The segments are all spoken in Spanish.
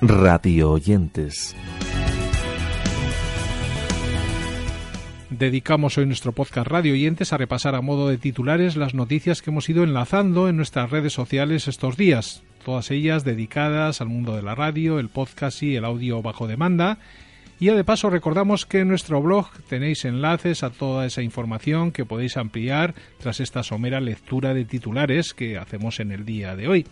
Radio oyentes. Dedicamos hoy nuestro podcast Radio Oyentes a repasar a modo de titulares las noticias que hemos ido enlazando en nuestras redes sociales estos días, todas ellas dedicadas al mundo de la radio, el podcast y el audio bajo demanda. Y de paso recordamos que en nuestro blog tenéis enlaces a toda esa información que podéis ampliar tras esta somera lectura de titulares que hacemos en el día de hoy.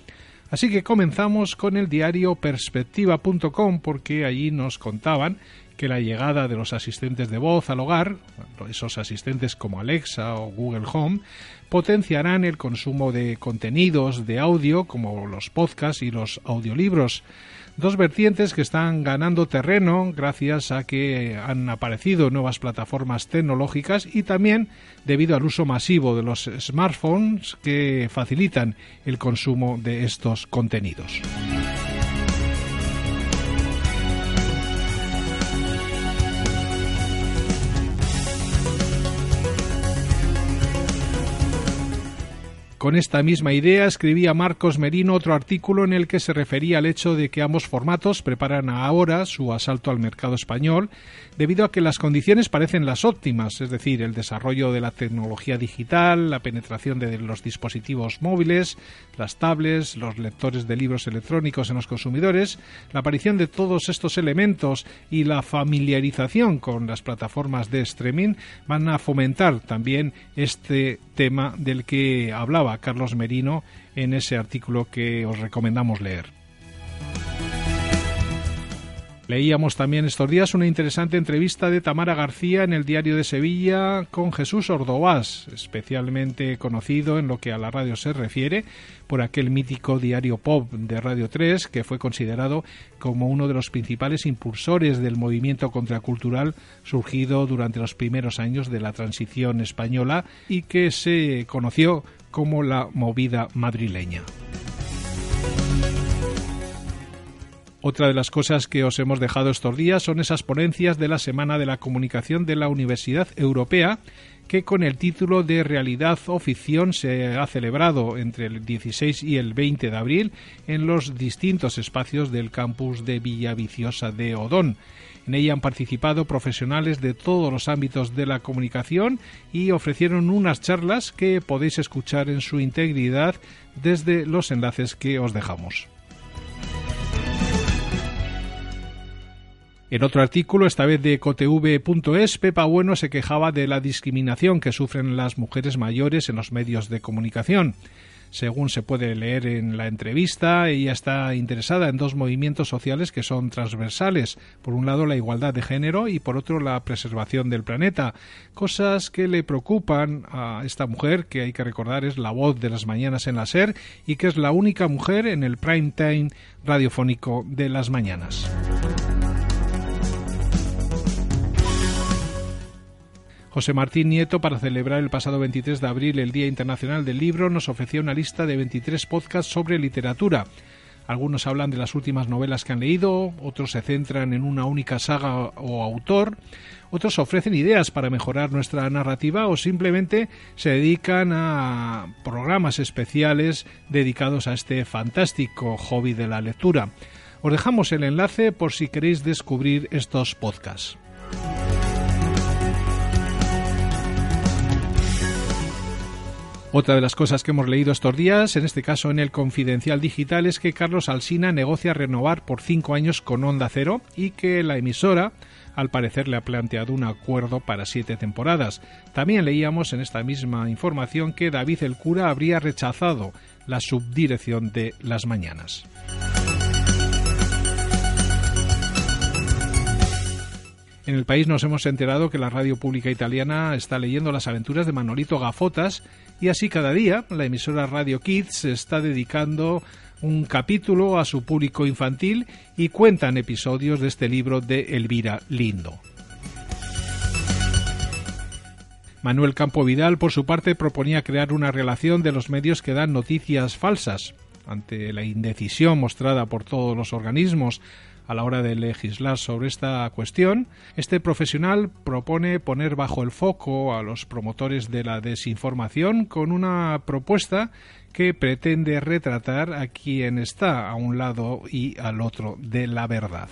Así que comenzamos con el diario perspectiva.com porque allí nos contaban que la llegada de los asistentes de voz al hogar, esos asistentes como Alexa o Google Home, potenciarán el consumo de contenidos de audio como los podcasts y los audiolibros dos vertientes que están ganando terreno gracias a que han aparecido nuevas plataformas tecnológicas y también debido al uso masivo de los smartphones que facilitan el consumo de estos contenidos. Con esta misma idea escribía Marcos Merino otro artículo en el que se refería al hecho de que ambos formatos preparan ahora su asalto al mercado español debido a que las condiciones parecen las óptimas, es decir, el desarrollo de la tecnología digital, la penetración de los dispositivos móviles, las tablets, los lectores de libros electrónicos en los consumidores, la aparición de todos estos elementos y la familiarización con las plataformas de streaming van a fomentar también este tema del que hablaba Carlos Merino en ese artículo que os recomendamos leer. Leíamos también estos días una interesante entrevista de Tamara García en el Diario de Sevilla con Jesús Ordovás, especialmente conocido en lo que a la radio se refiere por aquel mítico diario pop de Radio 3 que fue considerado como uno de los principales impulsores del movimiento contracultural surgido durante los primeros años de la transición española y que se conoció como la movida madrileña. Otra de las cosas que os hemos dejado estos días son esas ponencias de la Semana de la Comunicación de la Universidad Europea que con el título de Realidad o Ficción se ha celebrado entre el 16 y el 20 de abril en los distintos espacios del campus de Villaviciosa de Odón. En ella han participado profesionales de todos los ámbitos de la comunicación y ofrecieron unas charlas que podéis escuchar en su integridad desde los enlaces que os dejamos. En otro artículo, esta vez de cotv.es, Pepa Bueno se quejaba de la discriminación que sufren las mujeres mayores en los medios de comunicación. Según se puede leer en la entrevista, ella está interesada en dos movimientos sociales que son transversales. Por un lado, la igualdad de género y por otro, la preservación del planeta. Cosas que le preocupan a esta mujer, que hay que recordar es la voz de las mañanas en la SER y que es la única mujer en el prime time radiofónico de las mañanas. José Martín Nieto, para celebrar el pasado 23 de abril el Día Internacional del Libro, nos ofreció una lista de 23 podcasts sobre literatura. Algunos hablan de las últimas novelas que han leído, otros se centran en una única saga o autor, otros ofrecen ideas para mejorar nuestra narrativa o simplemente se dedican a programas especiales dedicados a este fantástico hobby de la lectura. Os dejamos el enlace por si queréis descubrir estos podcasts. Otra de las cosas que hemos leído estos días, en este caso en el Confidencial Digital, es que Carlos Alsina negocia renovar por cinco años con Onda Cero y que la emisora al parecer le ha planteado un acuerdo para siete temporadas. También leíamos en esta misma información que David el cura habría rechazado la subdirección de las mañanas. El país nos hemos enterado que la radio pública italiana está leyendo las aventuras de Manolito Gafotas y así cada día la emisora Radio Kids está dedicando un capítulo a su público infantil y cuentan episodios de este libro de Elvira Lindo. Manuel Campo Vidal, por su parte, proponía crear una relación de los medios que dan noticias falsas. Ante la indecisión mostrada por todos los organismos a la hora de legislar sobre esta cuestión, este profesional propone poner bajo el foco a los promotores de la desinformación con una propuesta que pretende retratar a quien está a un lado y al otro de la verdad.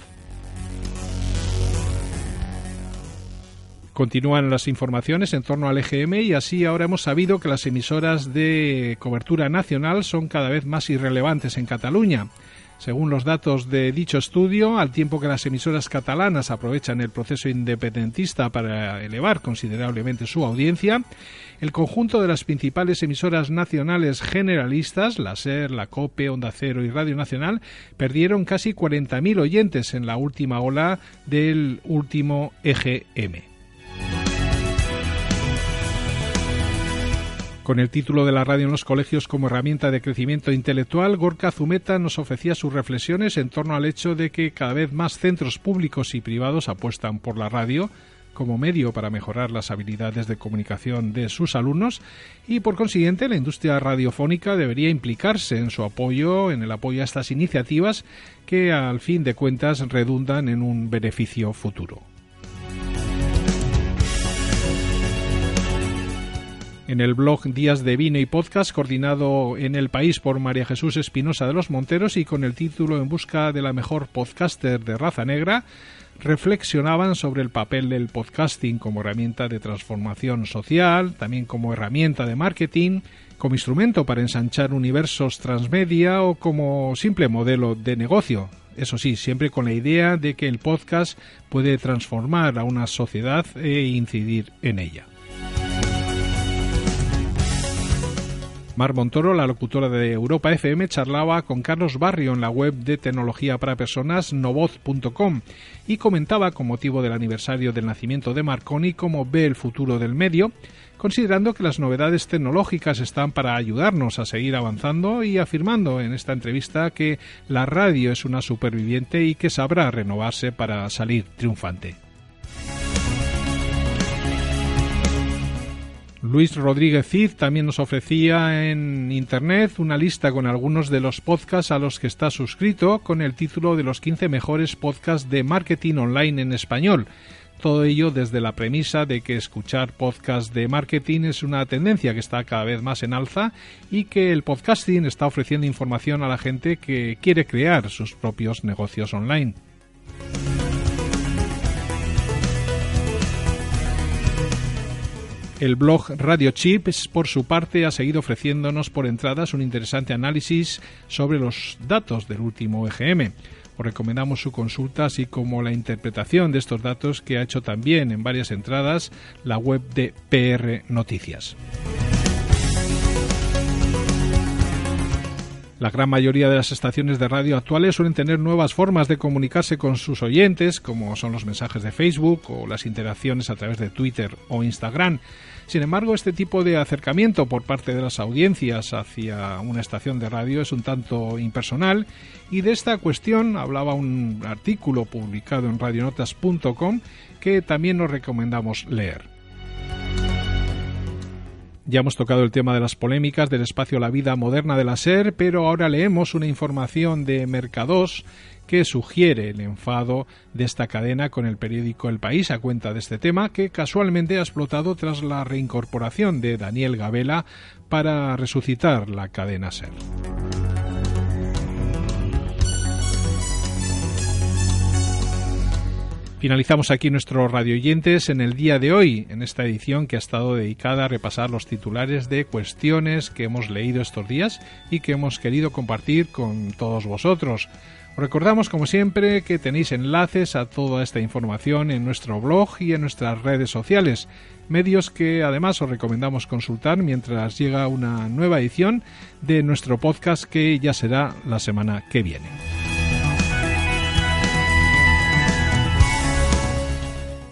Continúan las informaciones en torno al EGM y así ahora hemos sabido que las emisoras de cobertura nacional son cada vez más irrelevantes en Cataluña. Según los datos de dicho estudio, al tiempo que las emisoras catalanas aprovechan el proceso independentista para elevar considerablemente su audiencia, el conjunto de las principales emisoras nacionales generalistas, la SER, la COPE, Onda Cero y Radio Nacional, perdieron casi 40.000 oyentes en la última ola del último EGM. Con el título de la radio en los colegios como herramienta de crecimiento intelectual, Gorka Zumeta nos ofrecía sus reflexiones en torno al hecho de que cada vez más centros públicos y privados apuestan por la radio como medio para mejorar las habilidades de comunicación de sus alumnos y por consiguiente la industria radiofónica debería implicarse en su apoyo, en el apoyo a estas iniciativas que al fin de cuentas redundan en un beneficio futuro. En el blog Días de Vino y Podcast, coordinado en el país por María Jesús Espinosa de los Monteros y con el título En busca de la mejor podcaster de raza negra, reflexionaban sobre el papel del podcasting como herramienta de transformación social, también como herramienta de marketing, como instrumento para ensanchar universos transmedia o como simple modelo de negocio. Eso sí, siempre con la idea de que el podcast puede transformar a una sociedad e incidir en ella. Mar Montoro, la locutora de Europa FM, charlaba con Carlos Barrio en la web de tecnología para personas novoz.com y comentaba con motivo del aniversario del nacimiento de Marconi cómo ve el futuro del medio, considerando que las novedades tecnológicas están para ayudarnos a seguir avanzando y afirmando en esta entrevista que la radio es una superviviente y que sabrá renovarse para salir triunfante. Luis Rodríguez Cid también nos ofrecía en Internet una lista con algunos de los podcasts a los que está suscrito con el título de los 15 mejores podcasts de marketing online en español. Todo ello desde la premisa de que escuchar podcasts de marketing es una tendencia que está cada vez más en alza y que el podcasting está ofreciendo información a la gente que quiere crear sus propios negocios online. El blog Radio Chips, por su parte, ha seguido ofreciéndonos por entradas un interesante análisis sobre los datos del último EGM. Os recomendamos su consulta, así como la interpretación de estos datos que ha hecho también en varias entradas la web de PR Noticias. La gran mayoría de las estaciones de radio actuales suelen tener nuevas formas de comunicarse con sus oyentes, como son los mensajes de Facebook o las interacciones a través de Twitter o Instagram. Sin embargo, este tipo de acercamiento por parte de las audiencias hacia una estación de radio es un tanto impersonal y de esta cuestión hablaba un artículo publicado en radionotas.com que también nos recomendamos leer. Ya hemos tocado el tema de las polémicas del espacio La Vida Moderna de la SER, pero ahora leemos una información de Mercados que sugiere el enfado de esta cadena con el periódico El País a cuenta de este tema que casualmente ha explotado tras la reincorporación de Daniel Gabela para resucitar la cadena SER. Finalizamos aquí nuestros radioyentes en el día de hoy, en esta edición que ha estado dedicada a repasar los titulares de cuestiones que hemos leído estos días y que hemos querido compartir con todos vosotros. Os recordamos, como siempre, que tenéis enlaces a toda esta información en nuestro blog y en nuestras redes sociales, medios que además os recomendamos consultar mientras llega una nueva edición de nuestro podcast que ya será la semana que viene.